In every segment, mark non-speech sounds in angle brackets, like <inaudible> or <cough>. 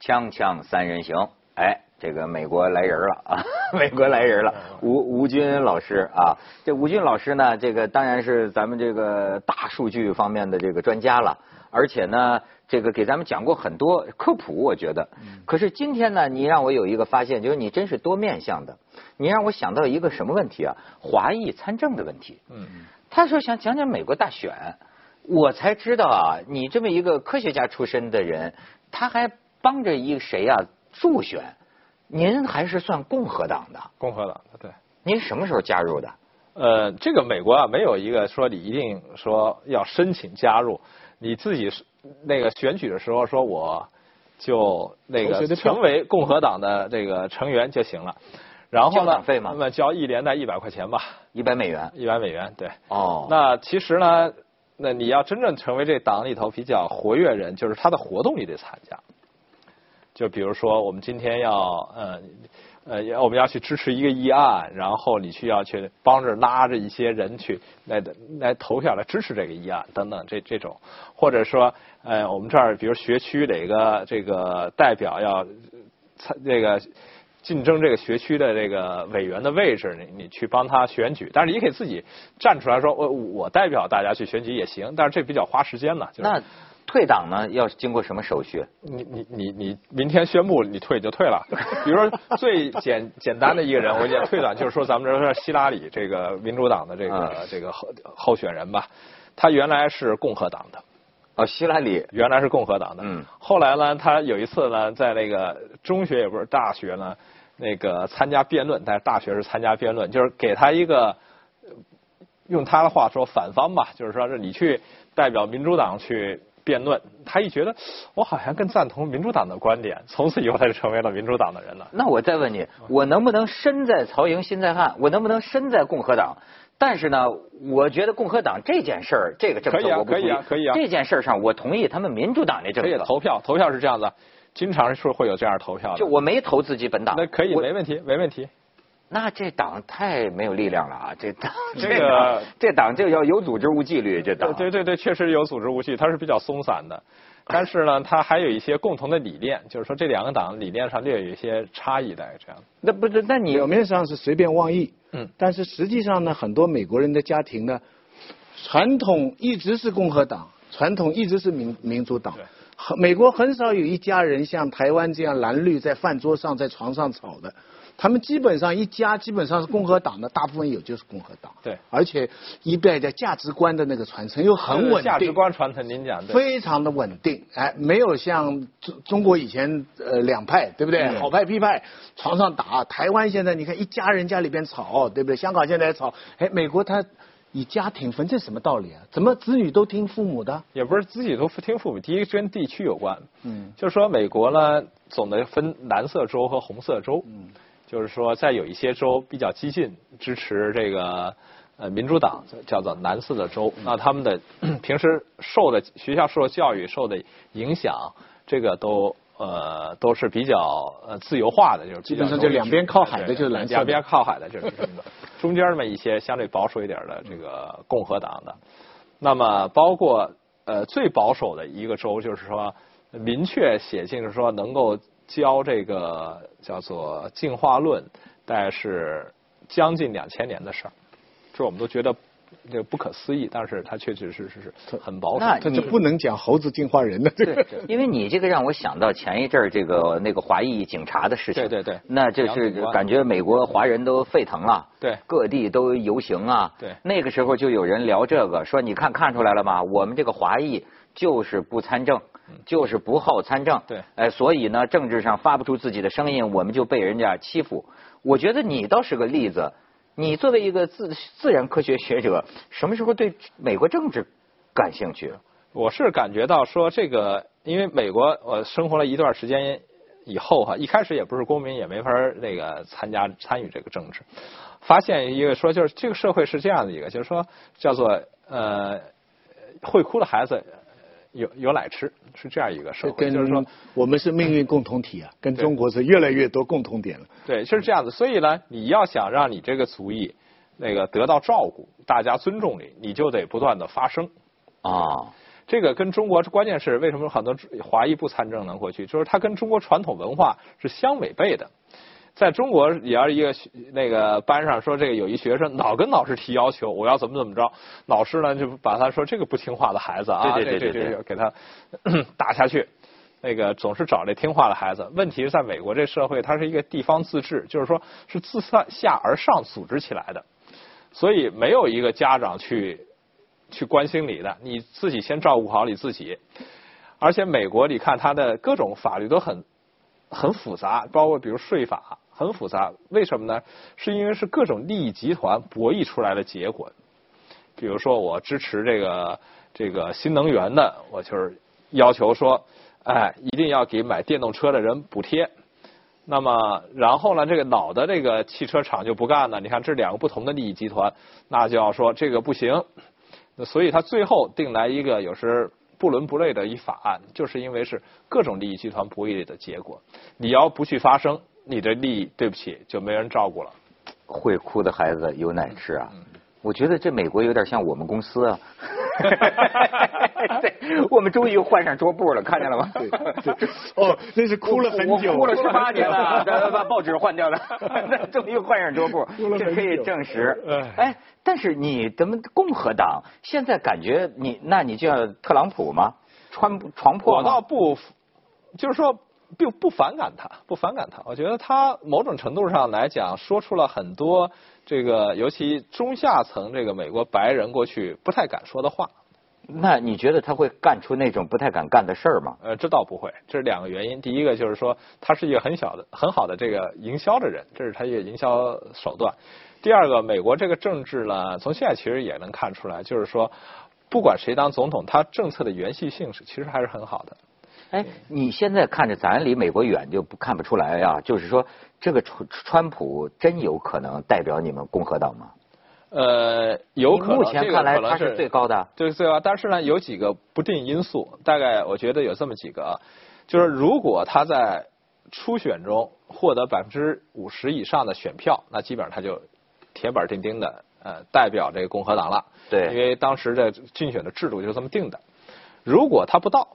锵锵三人行，哎，这个美国来人了啊，<laughs> 美国来人了，吴吴军老师啊，这吴军老师呢，这个当然是咱们这个大数据方面的这个专家了，而且呢，这个给咱们讲过很多科普，我觉得。可是今天呢，你让我有一个发现，就是你真是多面向的，你让我想到一个什么问题啊？华裔参政的问题。嗯。他说想讲讲美国大选，我才知道啊，你这么一个科学家出身的人，他还。帮着一个谁呀助选？您还是算共和党的？共和党的对。您什么时候加入的？呃，这个美国啊，没有一个说你一定说要申请加入，你自己那个选举的时候说我就那个成为共和党的这个成员就行了。然后呢？那么交一年的一百块钱吧。一百美元。一百美元，对。哦。那其实呢，那你要真正成为这党里头比较活跃人，就是他的活动你得参加。就比如说，我们今天要呃呃，我们要去支持一个议案，然后你需要去帮着拉着一些人去来来投票来支持这个议案等等这这种，或者说呃，我们这儿比如学区哪个这个代表要参这个竞争这个学区的这个委员的位置，你你去帮他选举，但是你可以自己站出来说，我我代表大家去选举也行，但是这比较花时间呢。那。退党呢，要经过什么手续？你你你你明天宣布你退就退了。<laughs> 比如说最简简单的一个人，我讲退党就是说咱们这说希拉里这个民主党的这个这个候候选人吧，他原来是共和党的。哦，希拉里原来是共和党的。嗯。后来呢，他有一次呢，在那个中学也不是大学呢，那个参加辩论，但是大学是参加辩论，就是给他一个用他的话说反方吧，就是说是你去代表民主党去。辩论，他一觉得我好像更赞同民主党的观点，从此以后他就成为了民主党的人了。那我再问你，我能不能身在曹营心在汉？我能不能身在共和党？但是呢，我觉得共和党这件事儿，这个政策我不同意。可以啊，可以啊，这件事上我同意他们民主党那政策。可以投票，投票是这样子，经常是会有这样投票的。就我没投自己本党。那可以，没问题，没问题。那这党太没有力量了啊！这党这个这党就要有组织无纪律，这党对对对，确实有组织无纪律，它是比较松散的。但是呢，它还有一些共同的理念，就是说这两个党理念上略有一些差异的这样。那不是？那你表面上是随便妄议，嗯，但是实际上呢，很多美国人的家庭呢，传统一直是共和党，传统一直是民民主党。美国很少有一家人像台湾这样蓝绿在饭桌上在床上吵的。他们基本上一家基本上是共和党的，大部分有就是共和党。对，而且一代的价值观的那个传承又很稳定。价值观传承，您讲的非常的稳定，哎，没有像中中国以前呃两派，对不对？好派批派，床上打。台湾现在你看一家人家里边吵，对不对？香港现在吵，哎，美国他以家庭分，这什么道理啊？怎么子女都听父母的？也不是子女都听父母，第一跟地区有关。嗯，就是说美国呢，总的分蓝色州和红色州。嗯。就是说，在有一些州比较激进，支持这个呃民主党，叫做蓝色的州，那他们的平时受的学校受的教育受的影响，这个都呃都是比较呃自由化的，就是基本上就两边靠海的就是蓝色，两边靠海的就是中间那么一些相对保守一点的这个共和党的，那么包括呃最保守的一个州，就是说明确写进说能够。教这个叫做进化论，大概是将近两千年的事儿，这我们都觉得这个不可思议，但是它确确实实是很保守。那就不能讲猴子进化人的这个，<laughs> 因为你这个让我想到前一阵儿这个那个华裔警察的事情。对对对。那就是感觉美国华人都沸腾了。对。各地都游行啊。对。那个时候就有人聊这个，说你看看出来了吗？我们这个华裔就是不参政。就是不好参政，对，哎，所以呢，政治上发不出自己的声音，我们就被人家欺负。我觉得你倒是个例子，你作为一个自自然科学学者，什么时候对美国政治感兴趣？我是感觉到说这个，因为美国我生活了一段时间以后哈，一开始也不是公民，也没法那个参加参与这个政治，发现一个说就是这个社会是这样的一个，就是说叫做呃会哭的孩子。有有奶吃，是这样一个社会，就是说我们是命运共同体啊，跟中国是越来越多共同点了。对，就是这样子。所以呢，你要想让你这个族裔那个得到照顾，大家尊重你，你就得不断的发声啊。这个跟中国关键是为什么很多华裔不参政呢？过去就是它跟中国传统文化是相违背的。在中国，也要一个那个班上说这个有一学生老跟老师提要求，我要怎么怎么着，老师呢就把他说这个不听话的孩子啊，对对对对，给他打下去。那个总是找这听话的孩子。问题是在美国这社会，它是一个地方自治，就是说是自下而上组织起来的，所以没有一个家长去去关心你的，你自己先照顾好你自己。而且美国，你看它的各种法律都很很复杂，包括比如税法很复杂。为什么呢？是因为是各种利益集团博弈出来的结果。比如说，我支持这个这个新能源的，我就是要求说。哎，一定要给买电动车的人补贴。那么，然后呢，这个老的这个汽车厂就不干了。你看，这两个不同的利益集团，那就要说这个不行。所以他最后定来一个有时不伦不类的一法案，就是因为是各种利益集团博弈的结果。你要不去发声，你的利益对不起就没人照顾了。会哭的孩子有奶吃啊！我觉得这美国有点像我们公司啊。<laughs> 对，我们终于换上桌布了，看见了吗？对对。哦，那是哭了很久，哭了十八年了，<laughs> 把报纸换掉了，<laughs> 那终于换上桌布，这可以证实。哎，但是你咱们共和党现在感觉你，那你就要特朗普吗？穿床破我倒不，就是说并不反感他，不反感他。我觉得他某种程度上来讲，说出了很多。这个尤其中下层这个美国白人过去不太敢说的话，那你觉得他会干出那种不太敢干的事儿吗？呃，这倒不会，这是两个原因。第一个就是说他是一个很小的、很好的这个营销的人，这是他一个营销手段。第二个，美国这个政治呢，从现在其实也能看出来，就是说不管谁当总统，他政策的延续性是其实还是很好的。哎，你现在看着咱离美国远就不看不出来呀？就是说，这个川川普真有可能代表你们共和党吗？呃，有可能。目前看来他是最高的，对最高。但是呢，有几个不定因素，大概我觉得有这么几个，就是如果他在初选中获得百分之五十以上的选票，那基本上他就铁板钉钉的呃代表这个共和党了。对。因为当时的竞选的制度就是这么定的。如果他不到。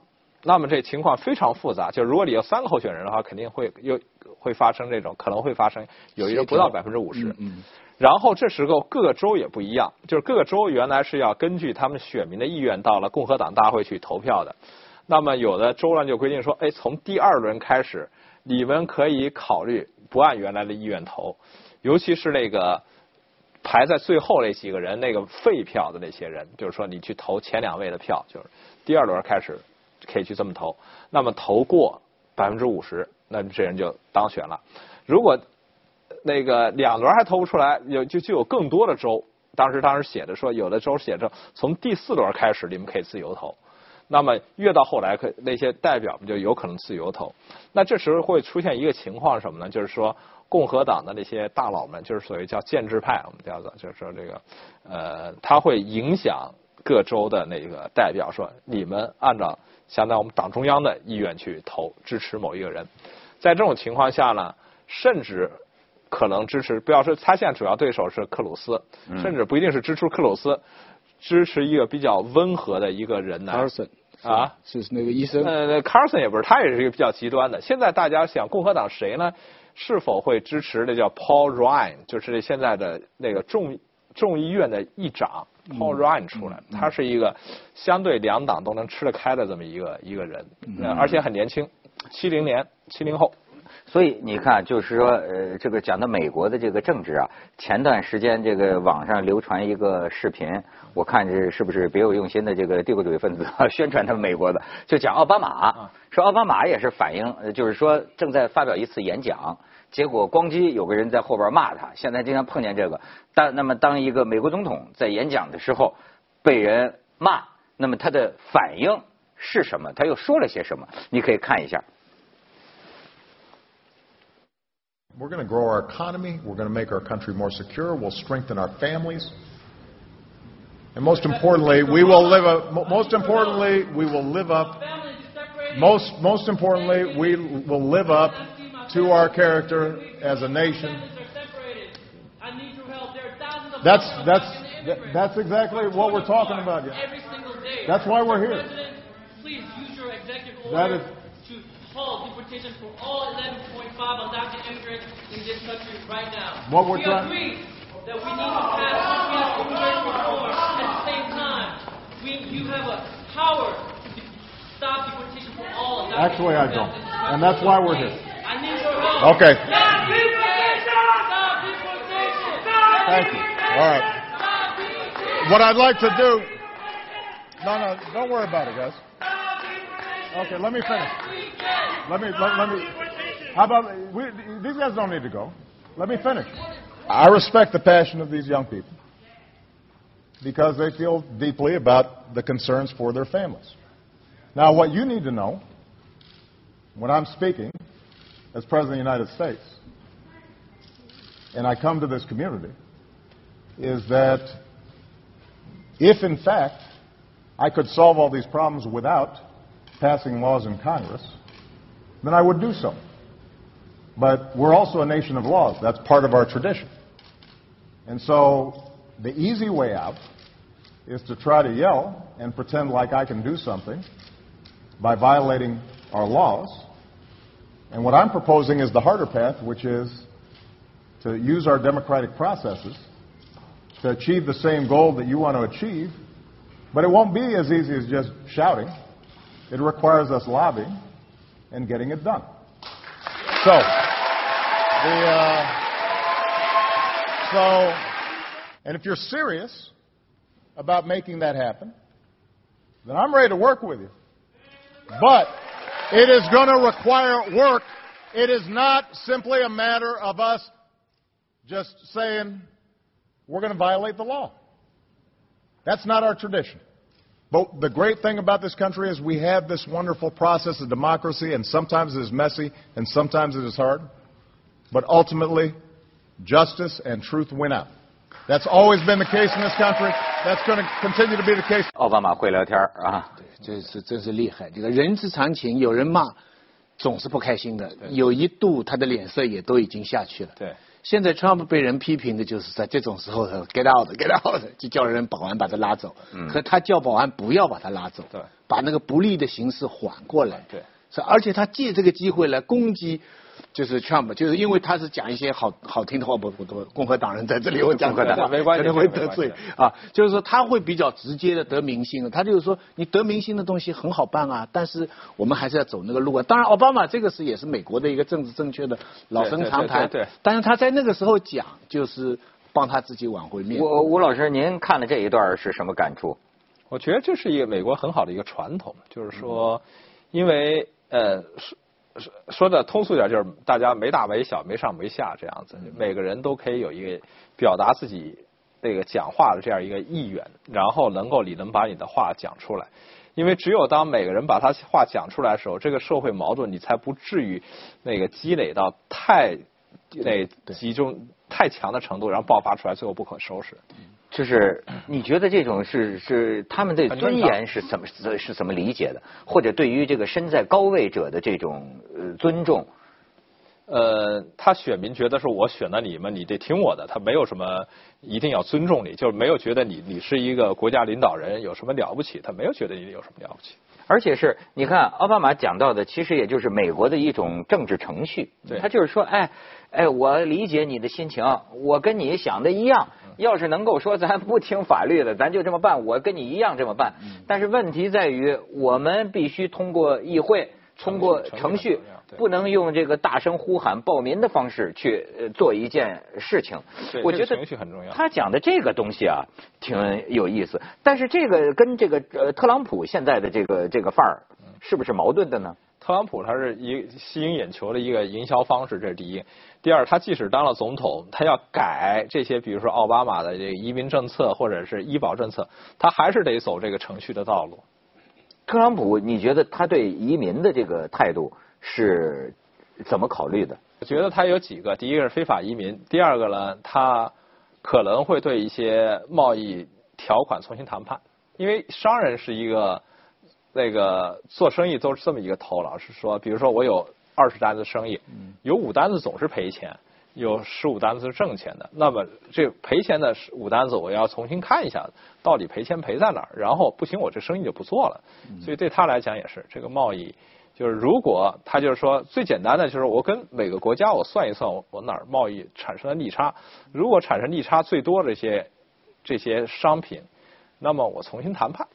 那么这情况非常复杂，就如果你有三个候选人的话，肯定会又会发生这种，可能会发生有一人不到百分之五十。嗯。然后这时候各个州也不一样，就是各个州原来是要根据他们选民的意愿到了共和党大会去投票的。那么有的州呢就规定说，哎，从第二轮开始，你们可以考虑不按原来的意愿投，尤其是那个排在最后那几个人那个废票的那些人，就是说你去投前两位的票，就是第二轮开始。可以去这么投，那么投过百分之五十，那这人就当选了。如果那个两轮还投不出来，有就就有更多的州。当时当时写的说，有的州写着从第四轮开始你们可以自由投。那么越到后来，可那些代表们就有可能自由投。那这时候会出现一个情况什么呢？就是说共和党的那些大佬们，就是所谓叫建制派，我们叫做就是说这个呃，他会影响各州的那个代表，说你们按照。相当于我们党中央的意愿去投支持某一个人，在这种情况下呢，甚至可能支持，不要说他现在主要对手是克鲁斯，甚至不一定是支持克鲁斯，支持一个比较温和的一个人呢。Carson 啊，是那个医生。呃，Carson 也不是，他也是一个比较极端的。现在大家想共和党谁呢？是否会支持那叫 Paul Ryan，就是现在的那个众众议院的议长？Paul Ryan 出来，他是一个相对两党都能吃得开的这么一个一个人，而且很年轻，七零年七零后。所以你看，就是说，呃，这个讲到美国的这个政治啊，前段时间这个网上流传一个视频，我看这是不是别有用心的这个帝国主义分子 <laughs> 宣传他们美国的，就讲奥巴马，说奥巴马也是反映，就是说正在发表一次演讲。结果咣叽，有个人在后边骂他。现在经常碰见这个。当那么当一个美国总统在演讲的时候被人骂，那么他的反应是什么？他又说了些什么？你可以看一下。We're going to grow our economy. We're going to make our country more secure. We'll strengthen our families. And most importantly, we will live up. Most importantly, we will live up. Most most importantly, we will live up to our character as a nation. That's, that's, that's exactly what we're talking about. That's why we're here. executive order to halt deportation for all 11.5 undocumented immigrants in this country right now. What we're we trying- agree that we need to pass immigration reform. At the same time, we, you have a power to stop deportation for all Actually, I don't. in this country. And that's why we're here. I need your help. Okay. Stop deportation! Stop deportation! Stop Thank you. All right. What I'd like to do. No, no, don't worry about it, guys. Okay, let me finish. Let me, let, let me. How about, we, these guys don't need to go. Let me finish. I respect the passion of these young people because they feel deeply about the concerns for their families. Now, what you need to know when I'm speaking as President of the United States, and I come to this community, is that if, in fact, I could solve all these problems without passing laws in Congress, then I would do so. But we're also a nation of laws. That's part of our tradition. And so the easy way out is to try to yell and pretend like I can do something by violating our laws. And what I'm proposing is the harder path, which is to use our democratic processes to achieve the same goal that you want to achieve. But it won't be as easy as just shouting. It requires us lobbying and getting it done. So, the, uh, so, and if you're serious about making that happen, then I'm ready to work with you. But it is going to require work. It is not simply a matter of us just saying, we're going to violate the law. That's not our tradition. But the great thing about this country is we have this wonderful process of democracy, and sometimes it is messy, and sometimes it is hard. But ultimately, justice and truth win out. That's always been the case in this country. That's going to continue to be the case. 奥巴马会聊天啊，这是真是厉害。这个人之常情，有人骂，总是不开心的。有一度他的脸色也都已经下去了。对。现在 Trump 被人批评的就是在这种时候，get out，get out，就叫人保安把他拉走。嗯。可他叫保安不要把他拉走。对。把那个不利的形势缓过来。对。是，而且他借这个机会来攻击。就是 Trump，就是因为他是讲一些好好听的话，不不不，共和党人在这里我讲共和党没关系，可能会得罪啊。就是说他会比较直接的得民心，他就是说你得民心的东西很好办啊，但是我们还是要走那个路啊。当然，奥巴马这个是也是美国的一个政治正确的老生常谈，对。但是他在那个时候讲，就是帮他自己挽回面子。吴吴老师，您看了这一段是什么感触？我觉得这是一个美国很好的一个传统，就是说，因为呃。说说的通俗点，就是大家没大没小，没上没下这样子，每个人都可以有一个表达自己那个讲话的这样一个意愿，然后能够你能把你的话讲出来，因为只有当每个人把他话讲出来的时候，这个社会矛盾你才不至于那个积累到太那集中太强的程度，然后爆发出来，最后不可收拾。就是你觉得这种是是他们对尊严是怎么是怎么理解的？或者对于这个身在高位者的这种呃尊重？呃，他选民觉得是我选了你们，你得听我的，他没有什么一定要尊重你，就是没有觉得你你是一个国家领导人有什么了不起，他没有觉得你有什么了不起。而且是，你看奥巴马讲到的，其实也就是美国的一种政治程序。对，他就是说，哎，哎，我理解你的心情，我跟你想的一样。要是能够说咱不听法律的，咱就这么办，我跟你一样这么办。但是问题在于，我们必须通过议会，通过程序，不能用这个大声呼喊暴民的方式去做一件事情。我觉得程序很重要。他讲的这个东西啊，挺有意思。但是这个跟这个呃特朗普现在的这个这个范儿，是不是矛盾的呢？特朗普他是一吸引眼球的一个营销方式，这是第一。第二，他即使当了总统，他要改这些，比如说奥巴马的这个移民政策或者是医保政策，他还是得走这个程序的道路。特朗普，你觉得他对移民的这个态度是怎么考虑的？我觉得他有几个，第一个是非法移民，第二个呢，他可能会对一些贸易条款重新谈判，因为商人是一个。那个做生意都是这么一个头脑，是说，比如说我有二十单子生意，有五单子总是赔钱，有十五单子是挣钱的，那么这赔钱的五单子我要重新看一下，到底赔钱赔在哪儿？然后不行，我这生意就不做了。所以对他来讲也是这个贸易，就是如果他就是说最简单的就是我跟每个国家我算一算我我哪儿贸易产生了利差，如果产生利差最多这些这些商品，那么我重新谈判。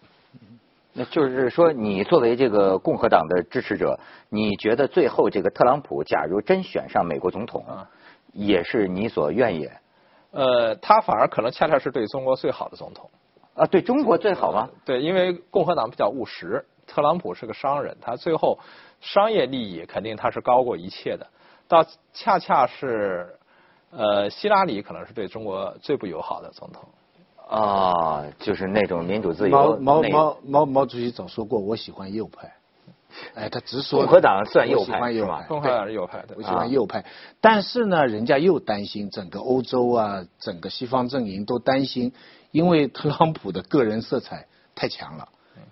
那就是说，你作为这个共和党的支持者，你觉得最后这个特朗普假如真选上美国总统？也是你所愿也，呃，他反而可能恰恰是对中国最好的总统啊，对中国最好吗？对，因为共和党比较务实，特朗普是个商人，他最后商业利益肯定他是高过一切的，到恰恰是呃，希拉里可能是对中国最不友好的总统啊，就是那种民主自由。毛毛毛毛毛主席早说过，我喜欢右派。哎，他直说共和党算右派是吧？共和党是右派的，我喜欢右派。但是呢，人家又担心整个欧洲啊，整个西方阵营都担心，因为特朗普的个人色彩太强了，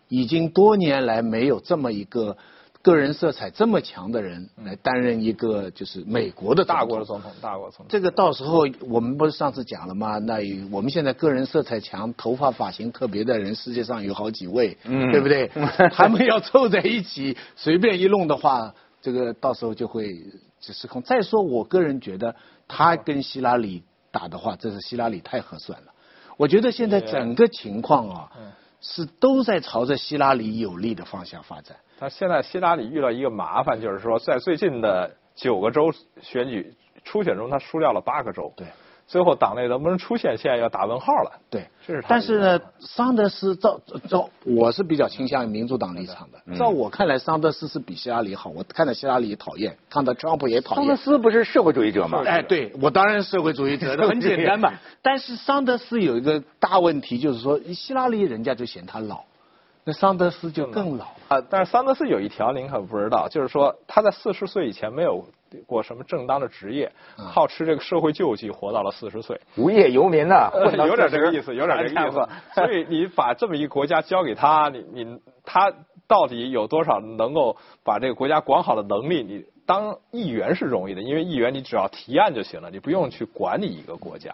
已经多年来没有这么一个。个人色彩这么强的人来担任一个就是美国的大国的总统，大国总统。这个到时候我们不是上次讲了吗？那我们现在个人色彩强、头发发型特别的人，世界上有好几位，对不对？<laughs> 他们要凑在一起，随便一弄的话，这个到时候就会失控。再说，我个人觉得他跟希拉里打的话，这是希拉里太合算了。我觉得现在整个情况啊，是都在朝着希拉里有利的方向发展。他现在希拉里遇到一个麻烦，就是说在最近的九个州选举初选中，他输掉了八个州。对，最后党内能不能出现，现在要打问号了。对，这是。但是呢，桑德斯照照，我是比较倾向于民主党立场的。照我看来，桑德斯是比希拉里好。我看到希拉里讨厌，看到特朗普也讨厌。桑德斯不是社会主义者吗？哎，对我当然是社会主义者，很简单嘛。<laughs> 但是桑德斯有一个大问题，就是说希拉里人家就嫌他老。那桑德斯就更老啊！但是桑德斯有一条您可不知道，就是说他在四十岁以前没有过什么正当的职业，靠吃这个社会救济活到了四十岁，无业游民呐，有点这个意思，有点这个意思。<laughs> 所以你把这么一个国家交给他，你你他到底有多少能够把这个国家管好的能力？你当议员是容易的，因为议员你只要提案就行了，你不用去管理一个国家。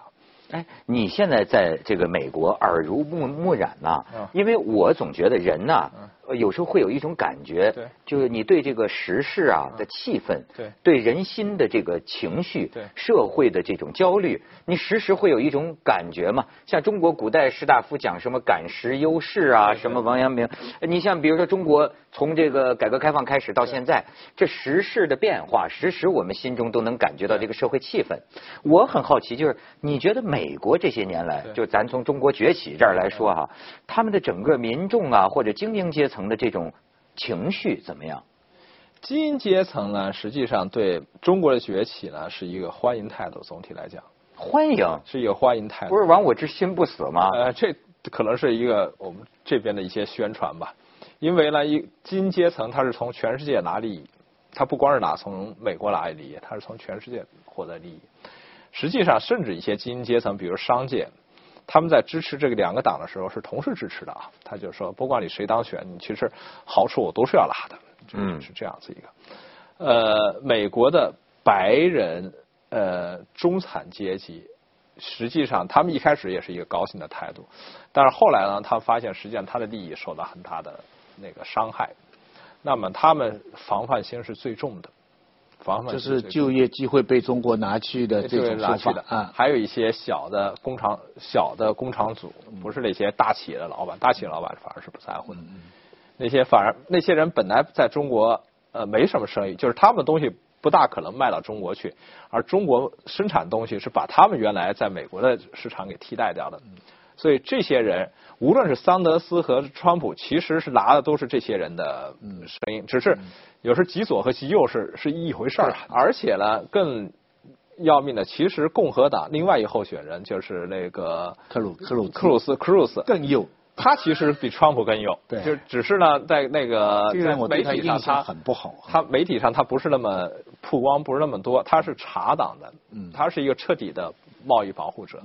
哎，你现在在这个美国耳濡目目染呐，因为我总觉得人呐。有时候会有一种感觉，就是你对这个时事啊的气氛，对对人心的这个情绪，对社会的这种焦虑，你时时会有一种感觉嘛。像中国古代士大夫讲什么感时忧事啊，什么王阳明，你像比如说中国从这个改革开放开始到现在，这时事的变化，时时我们心中都能感觉到这个社会气氛。我很好奇，就是你觉得美国这些年来，就咱从中国崛起这儿来说哈，他们的整个民众啊或者精英阶层。层的这种情绪怎么样？精英阶层呢，实际上对中国的崛起呢是一个欢迎态度。总体来讲，欢迎是一个欢迎态度。不是亡我之心不死吗？呃，这可能是一个我们这边的一些宣传吧。因为呢，一精英阶层他是从全世界拿利益，他不光是拿从美国拿利益，他是从全世界获得利益。实际上，甚至一些精英阶层，比如商界。他们在支持这个两个党的时候是同时支持的啊，他就说不管你谁当选，你其实好处我都是要拿的，嗯，是这样子一个。呃，美国的白人呃中产阶级，实际上他们一开始也是一个高兴的态度，但是后来呢，他发现实际上他的利益受到很大的那个伤害，那么他们防范心是最重的。就是就业机会被中国拿去的这种说法啊，还有一些小的工厂、小的工厂组，不是那些大企业的老板，大企业老板反而是不在乎的。那些反而那些人本来在中国呃没什么生意，就是他们东西不大可能卖到中国去，而中国生产东西是把他们原来在美国的市场给替代掉的。所以这些人，无论是桑德斯和川普，其实是拿的都是这些人的声音，只是有时极左和极右是是一回事儿。而且呢，更要命的，其实共和党另外一个候选人就是那个克鲁克鲁克鲁斯。克鲁斯。更右，他其实比川普更右。<laughs> 对，就只是呢，在那个在媒体上他很不好，他媒体上他不是那么曝光，不是那么多。他是查党的，嗯，他是一个彻底的贸易保护者。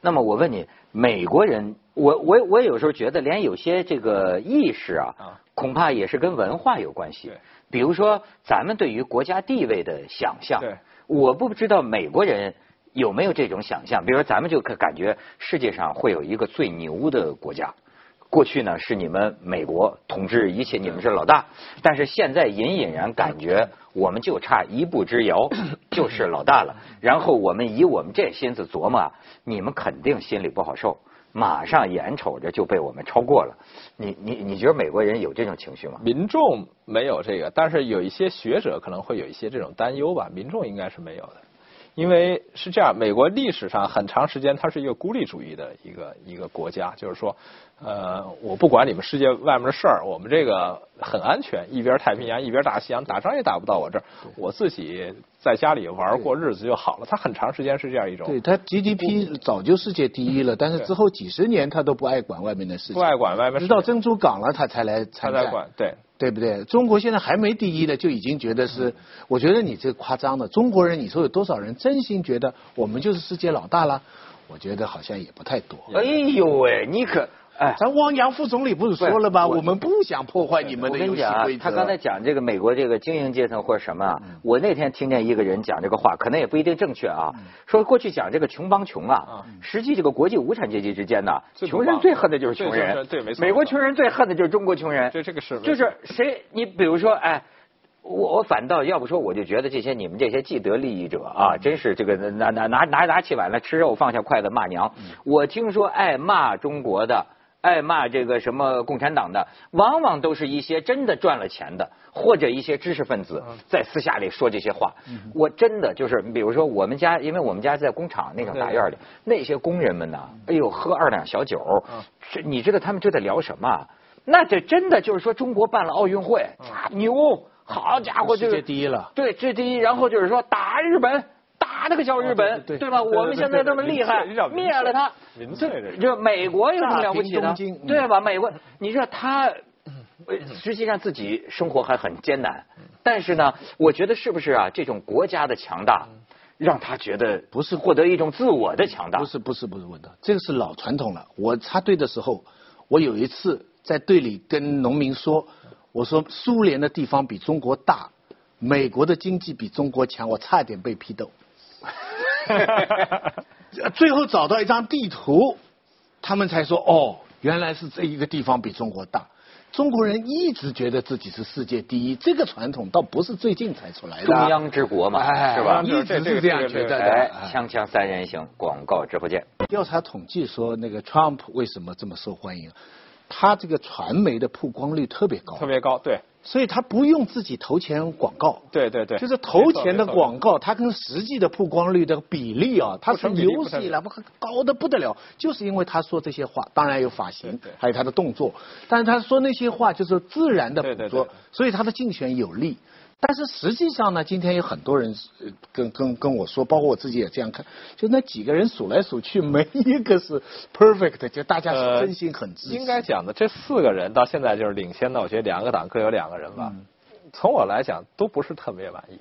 那么我问你，美国人，我我我有时候觉得，连有些这个意识啊，恐怕也是跟文化有关系。比如说，咱们对于国家地位的想象，我不知道美国人有没有这种想象，比如说咱们就可感觉世界上会有一个最牛的国家。过去呢是你们美国统治一切，你们是老大，但是现在隐隐然感觉我们就差一步之遥，<coughs> 就是老大了。然后我们以我们这心思琢磨，你们肯定心里不好受，马上眼瞅着就被我们超过了。你你你觉得美国人有这种情绪吗？民众没有这个，但是有一些学者可能会有一些这种担忧吧。民众应该是没有的。因为是这样，美国历史上很长时间它是一个孤立主义的一个一个国家，就是说，呃，我不管你们世界外面的事儿，我们这个很安全，一边太平洋一边大西洋，打仗也打不到我这儿，我自己在家里玩过日子就好了。它很长时间是这样一种。对它 GDP 早就世界第一了，但是之后几十年它都不爱管外面的事情，不爱管外面，直到珍珠港了，它才来参战。管对。对不对？中国现在还没第一呢，就已经觉得是，我觉得你这夸张的。中国人，你说有多少人真心觉得我们就是世界老大了？我觉得好像也不太多。哎呦喂，你可。哎，咱汪洋副总理不是说了吗？我们不想破坏你们的游戏规则。他刚才讲这个美国这个精英阶层或者什么啊，我那天听见一个人讲这个话，可能也不一定正确啊。说过去讲这个穷帮穷啊，实际这个国际无产阶级之间呢，穷人最恨的就是穷人。对，没错。美国穷人最恨的就是中国穷人。这这个是。就是谁？你比如说，哎，我我反倒要不说，我就觉得这些你们这些既得利益者啊，真是这个拿拿拿拿拿起碗来吃肉，放下筷子骂娘。我听说爱骂中国的。爱骂这个什么共产党的，往往都是一些真的赚了钱的，或者一些知识分子在私下里说这些话。我真的就是，比如说我们家，因为我们家在工厂那个大院里，那些工人们呢，哎呦，喝二两小酒，这你知道他们就在聊什么？那这真的就是说，中国办了奥运会，牛，好家伙，世界第一了，对，这第一。然后就是说打日本。打那个小日本，对吧？我们现在这么厉害，灭了他。这就美国有什么了不起的？对吧？美国，你说他实际上自己生活还很艰难，但是呢，我觉得是不是啊？这种国家的强大，让他觉得不是获得一种自我的强大。不是不是不是，问的这个是老传统了。我插队的时候，我有一次在队里跟农民说，我说苏联的地方比中国大，美国的经济比中国强，我差点被批斗。<laughs> 最后找到一张地图，他们才说哦，原来是这一个地方比中国大。中国人一直觉得自己是世界第一，这个传统倒不是最近才出来的。中央之国嘛，是吧？一直是这样觉得的。锵锵三人行，广告直播间。调查统计说，那个 Trump 为什么这么受欢迎？他这个传媒的曝光率特别高，特别高，对。所以他不用自己投钱广告，对对对，就是投钱的广告，它跟实际的曝光率的比例啊，它是有史以来不高的不得了，就是因为他说这些话，当然有发型，还有他的动作，但是他说那些话就是自然的捕捉，所以他的竞选有利。但是实际上呢，今天有很多人跟跟跟我说，包括我自己也这样看，就那几个人数来数去，没一个是 perfect，就大家是真心很支持。应该讲的这四个人到现在就是领先的，我觉得两个党各有两个人吧。从我来讲，都不是特别满意。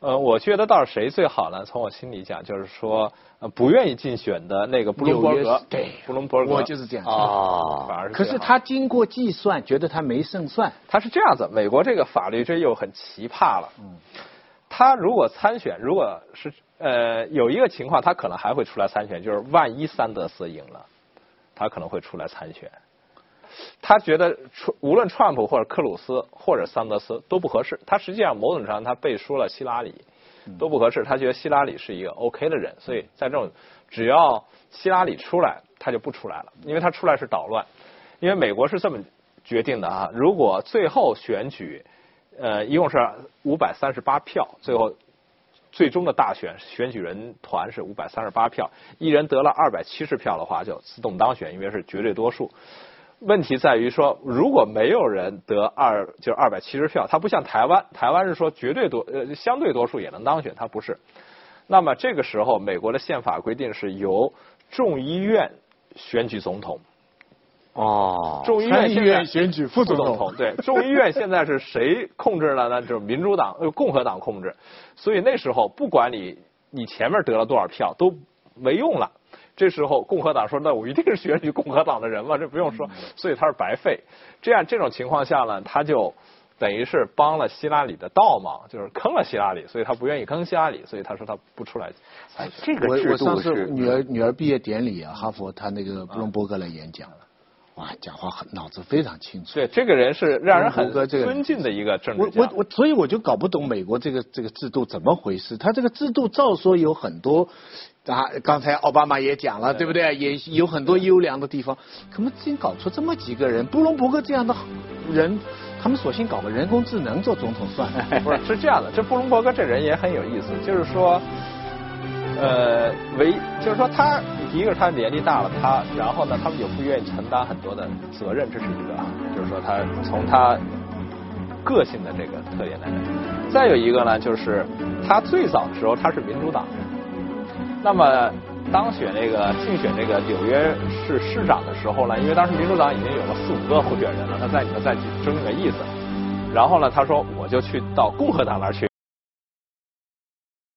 呃，我觉得倒是谁最好呢？从我心里讲，就是说，呃，不愿意竞选的那个布隆伯格，对，布隆伯格，我就是这样啊。反而是，可是他经过计算，觉得他没胜算。他是这样子，美国这个法律这又很奇葩了。嗯，他如果参选，如果是呃有一个情况，他可能还会出来参选，就是万一三德斯赢了，他可能会出来参选。他觉得，无论川普或者克鲁斯或者桑德斯都不合适。他实际上某种程度上他背书了希拉里，都不合适。他觉得希拉里是一个 OK 的人，所以在这种只要希拉里出来，他就不出来了，因为他出来是捣乱。因为美国是这么决定的啊，如果最后选举，呃，一共是五百三十八票，最后最终的大选选举人团是五百三十八票，一人得了二百七十票的话，就自动当选，因为是绝对多数。问题在于说，如果没有人得二，就是二百七十票，他不像台湾，台湾是说绝对多，呃，相对多数也能当选，他不是。那么这个时候，美国的宪法规定是由众议院选举总统。哦。众议院选举副总统。对，众议院现在是谁控制了呢？就是民主党、呃，共和党控制。所以那时候，不管你你前面得了多少票，都没用了。这时候共和党说：“那我一定是选举共和党的人嘛，这不用说，所以他是白费。这样这种情况下呢，他就等于是帮了希拉里的倒忙，就是坑了希拉里，所以他不愿意坑希拉里，所以他说他不出来。哎，这个我制度我上次是女儿女儿毕业典礼啊，哈佛他那个布隆伯格来演讲了，哇，讲话很脑子非常清楚。对，这个人是让人很尊敬的一个政我治家。我我，所以我就搞不懂美国这个这个制度怎么回事。他这个制度照说有很多啊，刚才奥巴马也讲了，对不对？也有很多优良的地方，怎么竟搞出这么几个人，布隆伯格这样的人，他们索性搞个人工智能做总统算了。<laughs> 不是是这样的，这布隆伯格这人也很有意思，就是说，呃，唯就是说他一个是他年纪大了，他然后呢，他们又不愿意承担很多的责任，这是一个啊，就是说他从他个性的这个特点来讲，再有一个呢，就是他最早的时候他是民主党人，那么当选这个竞选这个纽约市市长的时候呢，因为当时民主党已经有了四五个候选人了，他在里面再去争个意思。然后呢，他说我就去到共和党那儿去